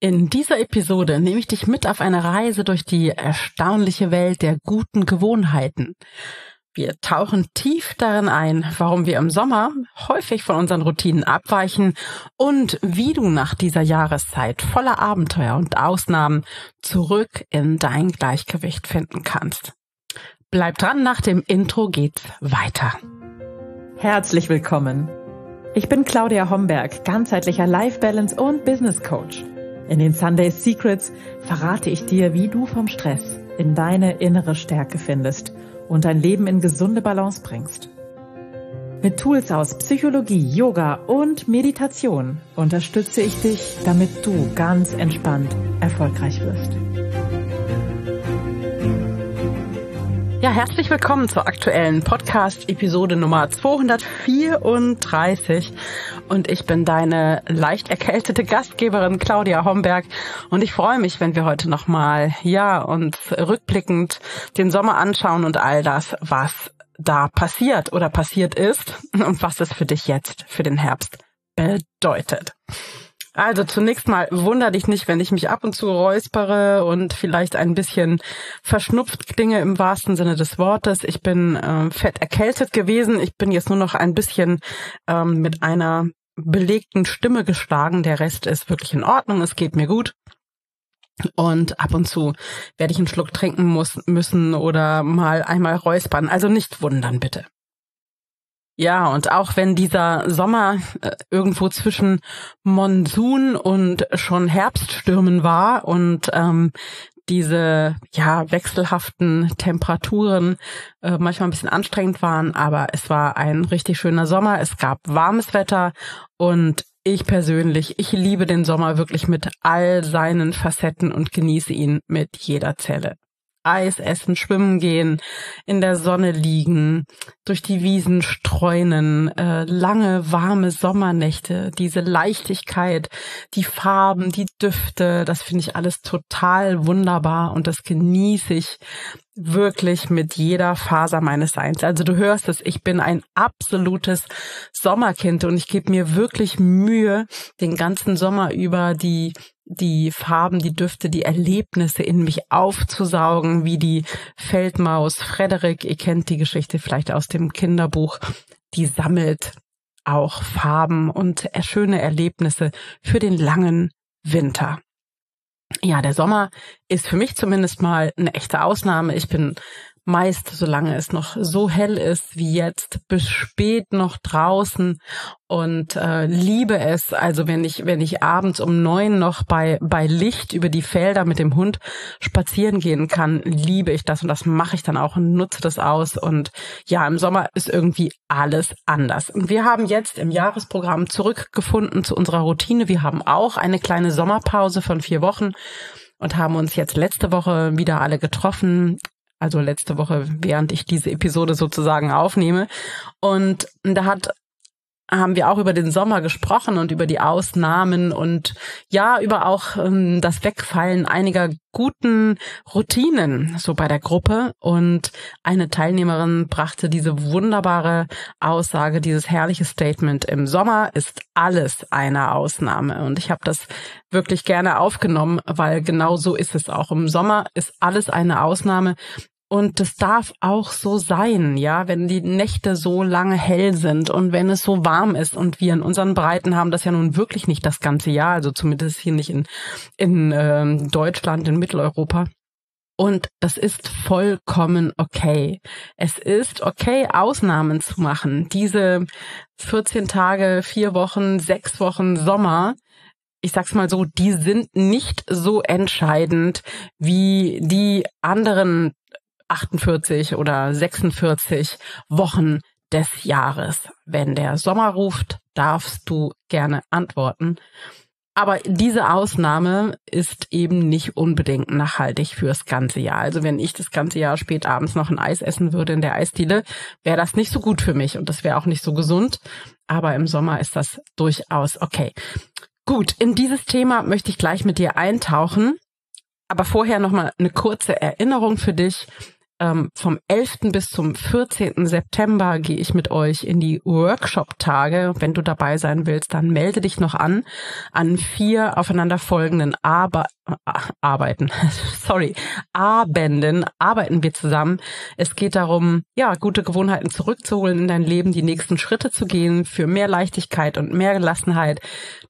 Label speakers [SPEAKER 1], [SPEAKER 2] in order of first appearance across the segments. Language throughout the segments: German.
[SPEAKER 1] In dieser Episode nehme ich dich mit auf eine Reise durch die erstaunliche Welt der guten Gewohnheiten. Wir tauchen tief darin ein, warum wir im Sommer häufig von unseren Routinen abweichen und wie du nach dieser Jahreszeit voller Abenteuer und Ausnahmen zurück in dein Gleichgewicht finden kannst. Bleib dran, nach dem Intro geht's weiter.
[SPEAKER 2] Herzlich willkommen. Ich bin Claudia Homberg, ganzheitlicher Life Balance und Business Coach. In den Sunday Secrets verrate ich dir, wie du vom Stress in deine innere Stärke findest und dein Leben in gesunde Balance bringst. Mit Tools aus Psychologie, Yoga und Meditation unterstütze ich dich, damit du ganz entspannt erfolgreich wirst.
[SPEAKER 1] Ja, herzlich willkommen zur aktuellen Podcast-Episode Nummer 234 und ich bin deine leicht erkältete Gastgeberin Claudia Homberg und ich freue mich, wenn wir heute nochmal, ja, uns rückblickend den Sommer anschauen und all das, was da passiert oder passiert ist und was es für dich jetzt, für den Herbst bedeutet. Also zunächst mal wunder dich nicht, wenn ich mich ab und zu räuspere und vielleicht ein bisschen verschnupft klinge im wahrsten Sinne des Wortes. Ich bin äh, fett erkältet gewesen. Ich bin jetzt nur noch ein bisschen ähm, mit einer belegten Stimme geschlagen. Der Rest ist wirklich in Ordnung. Es geht mir gut. Und ab und zu werde ich einen Schluck trinken muss, müssen oder mal einmal räuspern. Also nicht wundern, bitte. Ja, und auch wenn dieser Sommer äh, irgendwo zwischen Monsun und schon Herbststürmen war und ähm, diese ja wechselhaften Temperaturen äh, manchmal ein bisschen anstrengend waren, aber es war ein richtig schöner Sommer. Es gab warmes Wetter und ich persönlich, ich liebe den Sommer wirklich mit all seinen Facetten und genieße ihn mit jeder Zelle. Eis essen, schwimmen gehen, in der Sonne liegen, durch die Wiesen streunen, äh, lange warme Sommernächte, diese Leichtigkeit, die Farben, die Düfte, das finde ich alles total wunderbar und das genieße ich wirklich mit jeder Faser meines Seins. Also du hörst es, ich bin ein absolutes Sommerkind und ich gebe mir wirklich Mühe, den ganzen Sommer über die die Farben, die Düfte, die Erlebnisse in mich aufzusaugen, wie die Feldmaus Frederik, ihr kennt die Geschichte vielleicht aus dem Kinderbuch, die sammelt auch Farben und schöne Erlebnisse für den langen Winter. Ja, der Sommer ist für mich zumindest mal eine echte Ausnahme. Ich bin meist, solange es noch so hell ist wie jetzt, bis spät noch draußen und äh, liebe es. Also wenn ich wenn ich abends um neun noch bei bei Licht über die Felder mit dem Hund spazieren gehen kann, liebe ich das und das mache ich dann auch und nutze das aus. Und ja, im Sommer ist irgendwie alles anders. Und wir haben jetzt im Jahresprogramm zurückgefunden zu unserer Routine. Wir haben auch eine kleine Sommerpause von vier Wochen und haben uns jetzt letzte Woche wieder alle getroffen also letzte Woche, während ich diese Episode sozusagen aufnehme. Und da hat haben wir auch über den Sommer gesprochen und über die Ausnahmen und ja, über auch ähm, das Wegfallen einiger guten Routinen so bei der Gruppe. Und eine Teilnehmerin brachte diese wunderbare Aussage, dieses herrliche Statement, im Sommer ist alles eine Ausnahme. Und ich habe das wirklich gerne aufgenommen, weil genau so ist es auch. Im Sommer ist alles eine Ausnahme. Und das darf auch so sein, ja, wenn die Nächte so lange hell sind und wenn es so warm ist und wir in unseren Breiten haben das ja nun wirklich nicht das ganze Jahr, also zumindest hier nicht in, in äh, Deutschland, in Mitteleuropa. Und das ist vollkommen okay. Es ist okay, Ausnahmen zu machen. Diese 14 Tage, vier Wochen, sechs Wochen Sommer, ich sag's mal so, die sind nicht so entscheidend wie die anderen 48 oder 46 Wochen des Jahres. Wenn der Sommer ruft, darfst du gerne antworten. Aber diese Ausnahme ist eben nicht unbedingt nachhaltig fürs ganze Jahr. Also wenn ich das ganze Jahr spät abends noch ein Eis essen würde in der Eisdiele, wäre das nicht so gut für mich und das wäre auch nicht so gesund. Aber im Sommer ist das durchaus okay. Gut, in dieses Thema möchte ich gleich mit dir eintauchen. Aber vorher nochmal eine kurze Erinnerung für dich. Ähm, vom 11. bis zum 14. September gehe ich mit euch in die Workshop-Tage. Wenn du dabei sein willst, dann melde dich noch an an vier aufeinanderfolgenden Arbe Arbeiten, sorry, Abenden arbeiten wir zusammen. Es geht darum, ja, gute Gewohnheiten zurückzuholen in dein Leben, die nächsten Schritte zu gehen für mehr Leichtigkeit und mehr Gelassenheit.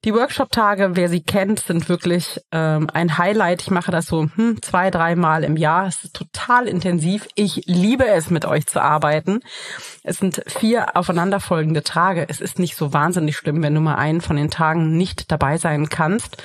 [SPEAKER 1] Die Workshop-Tage, wer sie kennt, sind wirklich ähm, ein Highlight. Ich mache das so hm, zwei, dreimal im Jahr. Es ist total intensiv. Ich liebe es, mit euch zu arbeiten. Es sind vier aufeinanderfolgende Tage. Es ist nicht so wahnsinnig schlimm, wenn du mal einen von den Tagen nicht dabei sein kannst.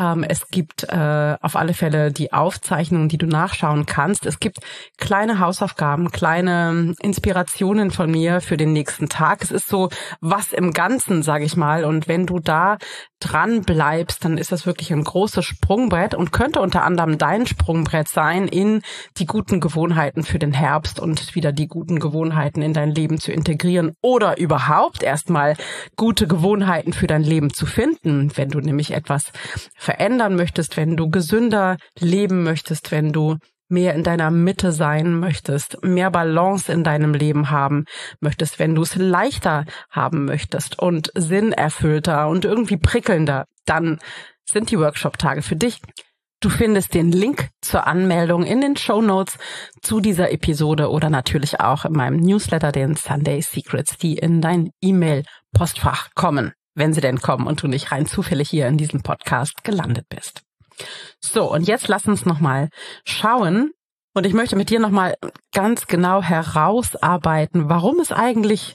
[SPEAKER 1] Ähm, es gibt äh, auf alle Fälle die Aufzeichnungen, die du nachschauen kannst. Es gibt kleine Hausaufgaben, kleine Inspirationen von mir für den nächsten Tag. Es ist so was im Ganzen, sage ich mal. Und wenn du da dran bleibst, dann ist das wirklich ein großes Sprungbrett und könnte unter anderem dein Sprungbrett sein, in die guten Gewohnheiten für den Herbst und wieder die guten Gewohnheiten in dein Leben zu integrieren oder überhaupt erstmal gute Gewohnheiten für dein Leben zu finden, wenn du nämlich etwas verändern möchtest, wenn du gesünder leben möchtest, wenn du mehr in deiner Mitte sein möchtest, mehr Balance in deinem Leben haben möchtest, wenn du es leichter haben möchtest und sinnerfüllter und irgendwie prickelnder, dann sind die Workshop-Tage für dich. Du findest den Link zur Anmeldung in den Show Notes zu dieser Episode oder natürlich auch in meinem Newsletter, den Sunday Secrets, die in dein E-Mail-Postfach kommen, wenn sie denn kommen und du nicht rein zufällig hier in diesem Podcast gelandet bist. So, und jetzt lass uns nochmal schauen. Und ich möchte mit dir nochmal ganz genau herausarbeiten, warum es eigentlich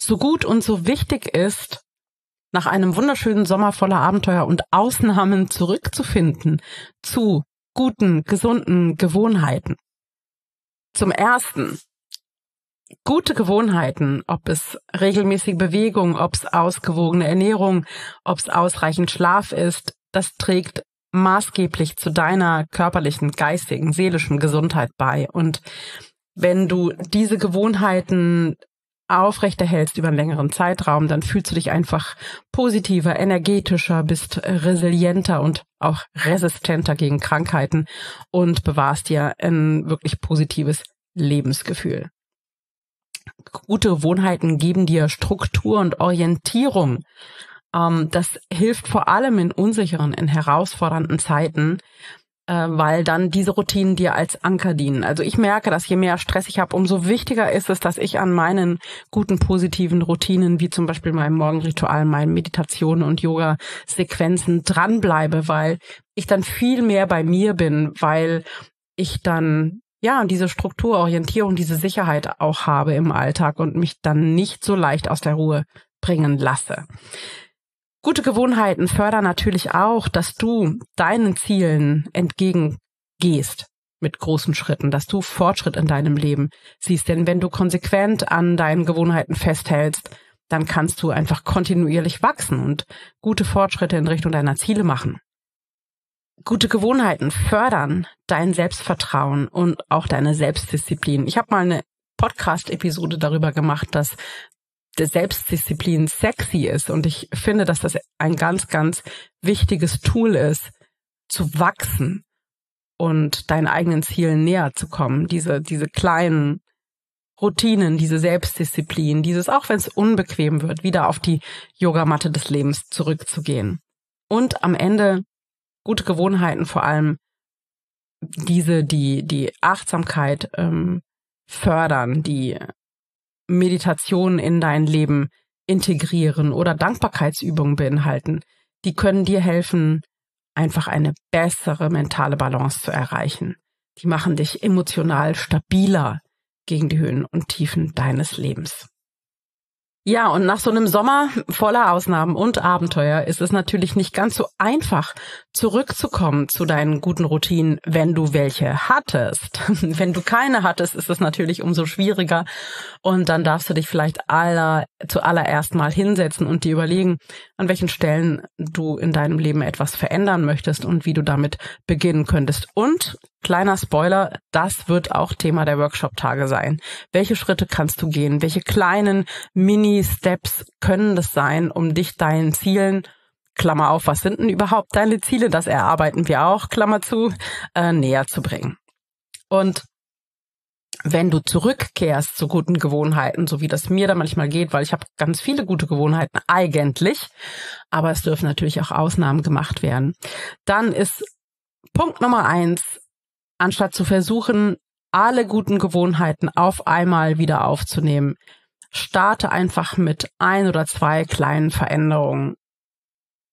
[SPEAKER 1] so gut und so wichtig ist, nach einem wunderschönen Sommer voller Abenteuer und Ausnahmen zurückzufinden zu guten, gesunden Gewohnheiten. Zum ersten, gute Gewohnheiten, ob es regelmäßige Bewegung, ob es ausgewogene Ernährung, ob es ausreichend Schlaf ist, das trägt maßgeblich zu deiner körperlichen, geistigen, seelischen Gesundheit bei. Und wenn du diese Gewohnheiten aufrechterhältst über einen längeren Zeitraum, dann fühlst du dich einfach positiver, energetischer, bist resilienter und auch resistenter gegen Krankheiten und bewahrst dir ein wirklich positives Lebensgefühl. Gute Gewohnheiten geben dir Struktur und Orientierung ähm, das hilft vor allem in unsicheren, in herausfordernden Zeiten, äh, weil dann diese Routinen dir als Anker dienen. Also ich merke, dass je mehr Stress ich habe, umso wichtiger ist es, dass ich an meinen guten positiven Routinen, wie zum Beispiel meinem Morgenritual, meinen Meditationen und Yoga-Sequenzen dranbleibe, weil ich dann viel mehr bei mir bin, weil ich dann ja, diese Strukturorientierung, diese Sicherheit auch habe im Alltag und mich dann nicht so leicht aus der Ruhe bringen lasse. Gute Gewohnheiten fördern natürlich auch, dass du deinen Zielen entgegengehst mit großen Schritten, dass du Fortschritt in deinem Leben siehst. Denn wenn du konsequent an deinen Gewohnheiten festhältst, dann kannst du einfach kontinuierlich wachsen und gute Fortschritte in Richtung deiner Ziele machen. Gute Gewohnheiten fördern dein Selbstvertrauen und auch deine Selbstdisziplin. Ich habe mal eine Podcast-Episode darüber gemacht, dass der Selbstdisziplin sexy ist. Und ich finde, dass das ein ganz, ganz wichtiges Tool ist, zu wachsen und deinen eigenen Zielen näher zu kommen. Diese, diese kleinen Routinen, diese Selbstdisziplin, dieses, auch wenn es unbequem wird, wieder auf die Yogamatte des Lebens zurückzugehen. Und am Ende gute Gewohnheiten, vor allem diese, die die Achtsamkeit ähm, fördern, die Meditation in dein Leben integrieren oder Dankbarkeitsübungen beinhalten, die können dir helfen, einfach eine bessere mentale Balance zu erreichen. Die machen dich emotional stabiler gegen die Höhen und Tiefen deines Lebens. Ja, und nach so einem Sommer voller Ausnahmen und Abenteuer ist es natürlich nicht ganz so einfach, zurückzukommen zu deinen guten Routinen, wenn du welche hattest. wenn du keine hattest, ist es natürlich umso schwieriger. Und dann darfst du dich vielleicht aller, zuallererst mal hinsetzen und dir überlegen, an welchen Stellen du in deinem Leben etwas verändern möchtest und wie du damit beginnen könntest. Und kleiner Spoiler, das wird auch Thema der Workshop-Tage sein. Welche Schritte kannst du gehen? Welche kleinen Mini-Steps können das sein, um dich deinen Zielen Klammer auf, was sind denn überhaupt deine Ziele? Das erarbeiten wir auch, Klammer zu, äh, näher zu bringen. Und wenn du zurückkehrst zu guten Gewohnheiten, so wie das mir da manchmal geht, weil ich habe ganz viele gute Gewohnheiten eigentlich, aber es dürfen natürlich auch Ausnahmen gemacht werden, dann ist Punkt Nummer eins, anstatt zu versuchen, alle guten Gewohnheiten auf einmal wieder aufzunehmen, starte einfach mit ein oder zwei kleinen Veränderungen.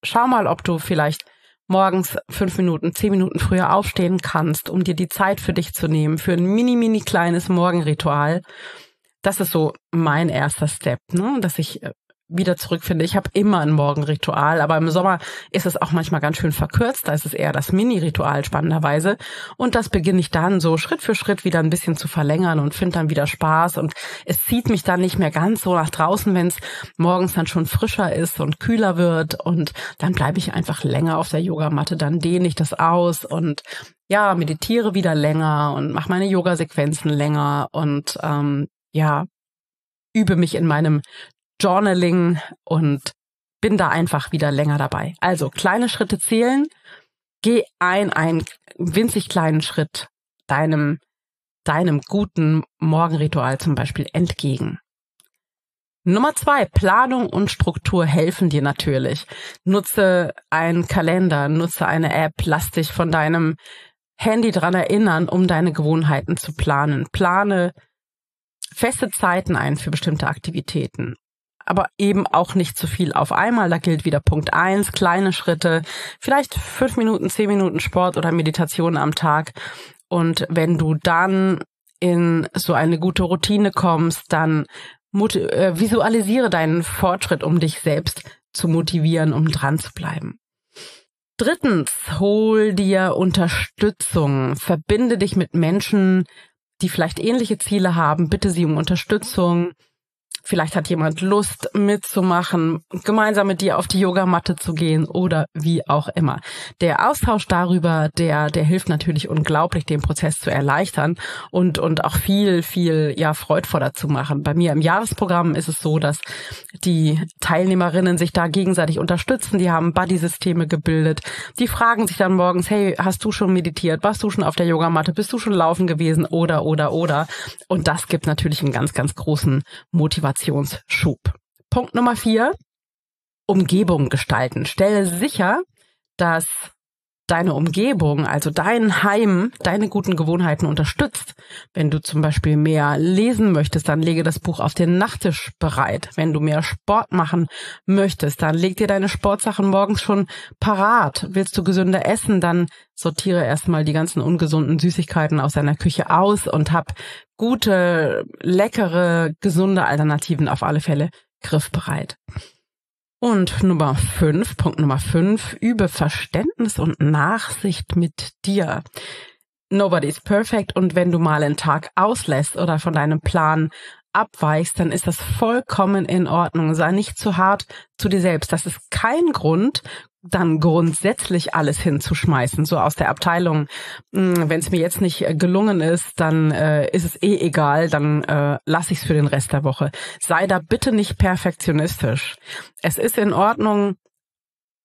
[SPEAKER 1] Schau mal, ob du vielleicht morgens fünf Minuten, zehn Minuten früher aufstehen kannst, um dir die Zeit für dich zu nehmen, für ein mini, mini kleines Morgenritual. Das ist so mein erster Step, ne? dass ich wieder zurückfinde. Ich habe immer ein Morgenritual, aber im Sommer ist es auch manchmal ganz schön verkürzt. Da ist es eher das Mini-Ritual spannenderweise. Und das beginne ich dann so Schritt für Schritt wieder ein bisschen zu verlängern und finde dann wieder Spaß. Und es zieht mich dann nicht mehr ganz so nach draußen, wenn es morgens dann schon frischer ist und kühler wird. Und dann bleibe ich einfach länger auf der Yogamatte. Dann dehne ich das aus und ja, meditiere wieder länger und mache meine Yoga-Sequenzen länger und ähm, ja, übe mich in meinem Journaling und bin da einfach wieder länger dabei. Also kleine Schritte zählen, geh ein, einen winzig kleinen Schritt deinem, deinem guten Morgenritual zum Beispiel entgegen. Nummer zwei, Planung und Struktur helfen dir natürlich. Nutze einen Kalender, nutze eine App, lass dich von deinem Handy dran erinnern, um deine Gewohnheiten zu planen. Plane feste Zeiten ein für bestimmte Aktivitäten aber eben auch nicht zu viel auf einmal. Da gilt wieder Punkt eins, kleine Schritte, vielleicht fünf Minuten, zehn Minuten Sport oder Meditation am Tag. Und wenn du dann in so eine gute Routine kommst, dann äh, visualisiere deinen Fortschritt, um dich selbst zu motivieren, um dran zu bleiben. Drittens, hol dir Unterstützung. Verbinde dich mit Menschen, die vielleicht ähnliche Ziele haben. Bitte sie um Unterstützung. Vielleicht hat jemand Lust mitzumachen, gemeinsam mit dir auf die Yogamatte zu gehen oder wie auch immer. Der Austausch darüber, der, der hilft natürlich unglaublich, den Prozess zu erleichtern und, und auch viel, viel, ja, freudvoller zu machen. Bei mir im Jahresprogramm ist es so, dass die Teilnehmerinnen sich da gegenseitig unterstützen. Die haben Buddy-Systeme gebildet. Die fragen sich dann morgens, hey, hast du schon meditiert? Warst du schon auf der Yogamatte? Bist du schon laufen gewesen? Oder, oder, oder. Und das gibt natürlich einen ganz, ganz großen Motivation Motivationsschub. Punkt Nummer vier. Umgebung gestalten. Stelle sicher, dass deine Umgebung, also dein Heim, deine guten Gewohnheiten unterstützt. Wenn du zum Beispiel mehr lesen möchtest, dann lege das Buch auf den Nachttisch bereit. Wenn du mehr Sport machen möchtest, dann leg dir deine Sportsachen morgens schon parat. Willst du gesünder essen, dann sortiere erstmal die ganzen ungesunden Süßigkeiten aus deiner Küche aus und hab gute, leckere, gesunde Alternativen auf alle Fälle griffbereit. Und Nummer fünf, Punkt Nummer fünf, übe Verständnis und Nachsicht mit dir. Nobody's perfect und wenn du mal einen Tag auslässt oder von deinem Plan abweichst, dann ist das vollkommen in Ordnung. Sei nicht zu hart zu dir selbst. Das ist kein Grund, dann grundsätzlich alles hinzuschmeißen, so aus der Abteilung. Hm, Wenn es mir jetzt nicht äh, gelungen ist, dann äh, ist es eh egal, dann äh, lasse ich es für den Rest der Woche. Sei da bitte nicht perfektionistisch. Es ist in Ordnung,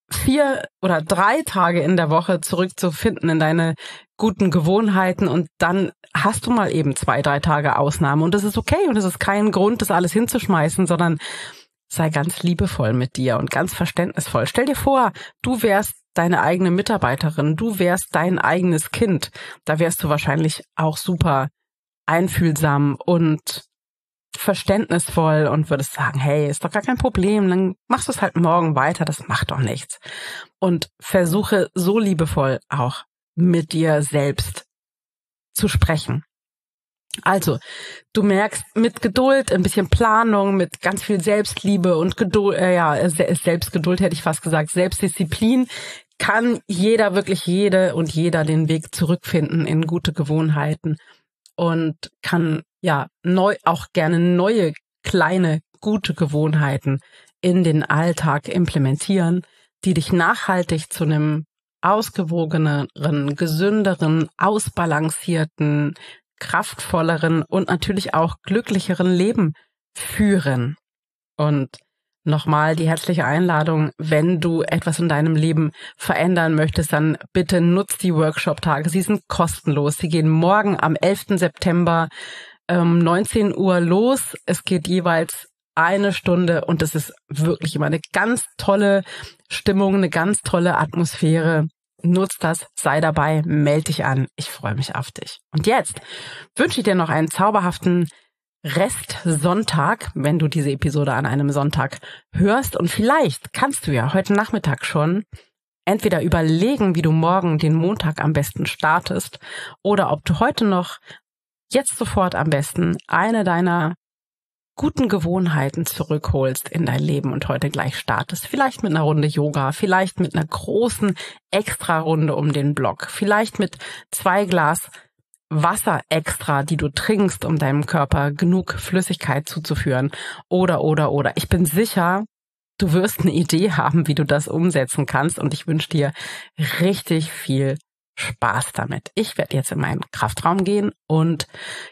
[SPEAKER 1] vier oder drei Tage in der Woche zurückzufinden in deine guten Gewohnheiten und dann hast du mal eben zwei, drei Tage Ausnahme und das ist okay und es ist kein Grund, das alles hinzuschmeißen, sondern sei ganz liebevoll mit dir und ganz verständnisvoll. Stell dir vor, du wärst deine eigene Mitarbeiterin, du wärst dein eigenes Kind. Da wärst du wahrscheinlich auch super einfühlsam und verständnisvoll und würdest sagen, hey, ist doch gar kein Problem, dann machst du es halt morgen weiter, das macht doch nichts. Und versuche so liebevoll auch mit dir selbst zu sprechen. Also, du merkst mit Geduld, ein bisschen Planung, mit ganz viel Selbstliebe und Geduld, äh, ja, Selbstgeduld hätte ich fast gesagt, Selbstdisziplin, kann jeder, wirklich jede und jeder den Weg zurückfinden in gute Gewohnheiten und kann ja neu, auch gerne neue, kleine, gute Gewohnheiten in den Alltag implementieren, die dich nachhaltig zu einem ausgewogeneren, gesünderen, ausbalancierten, kraftvolleren und natürlich auch glücklicheren Leben führen. Und nochmal die herzliche Einladung, wenn du etwas in deinem Leben verändern möchtest, dann bitte nutz die Workshop-Tage. Sie sind kostenlos. Sie gehen morgen am 11. September ähm, 19 Uhr los. Es geht jeweils eine Stunde und es ist wirklich immer eine ganz tolle Stimmung, eine ganz tolle Atmosphäre. Nutz das, sei dabei, melde dich an. Ich freue mich auf dich. Und jetzt wünsche ich dir noch einen zauberhaften Rest Sonntag, wenn du diese Episode an einem Sonntag hörst. Und vielleicht kannst du ja heute Nachmittag schon entweder überlegen, wie du morgen den Montag am besten startest oder ob du heute noch jetzt sofort am besten eine deiner guten Gewohnheiten zurückholst in dein Leben und heute gleich startest. Vielleicht mit einer Runde Yoga, vielleicht mit einer großen Extra-Runde um den Block, vielleicht mit zwei Glas Wasser extra, die du trinkst, um deinem Körper genug Flüssigkeit zuzuführen. Oder, oder, oder. Ich bin sicher, du wirst eine Idee haben, wie du das umsetzen kannst. Und ich wünsche dir richtig viel Spaß damit. Ich werde jetzt in meinen Kraftraum gehen und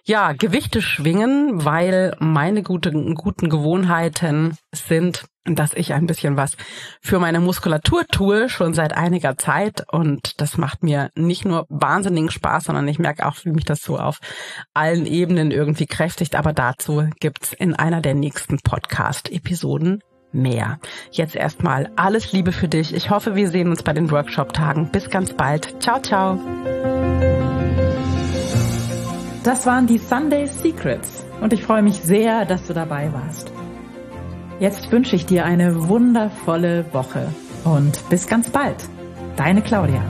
[SPEAKER 1] ja, Gewichte schwingen, weil meine guten, guten Gewohnheiten sind, dass ich ein bisschen was für meine Muskulatur tue, schon seit einiger Zeit. Und das macht mir nicht nur wahnsinnigen Spaß, sondern ich merke auch, wie mich das so auf allen Ebenen irgendwie kräftigt. Aber dazu gibt's in einer der nächsten Podcast-Episoden mehr. Jetzt erstmal alles Liebe für dich. Ich hoffe, wir sehen uns bei den Workshop-Tagen. Bis ganz bald. Ciao, ciao.
[SPEAKER 2] Das waren die Sunday Secrets und ich freue mich sehr, dass du dabei warst. Jetzt wünsche ich dir eine wundervolle Woche und bis ganz bald. Deine Claudia.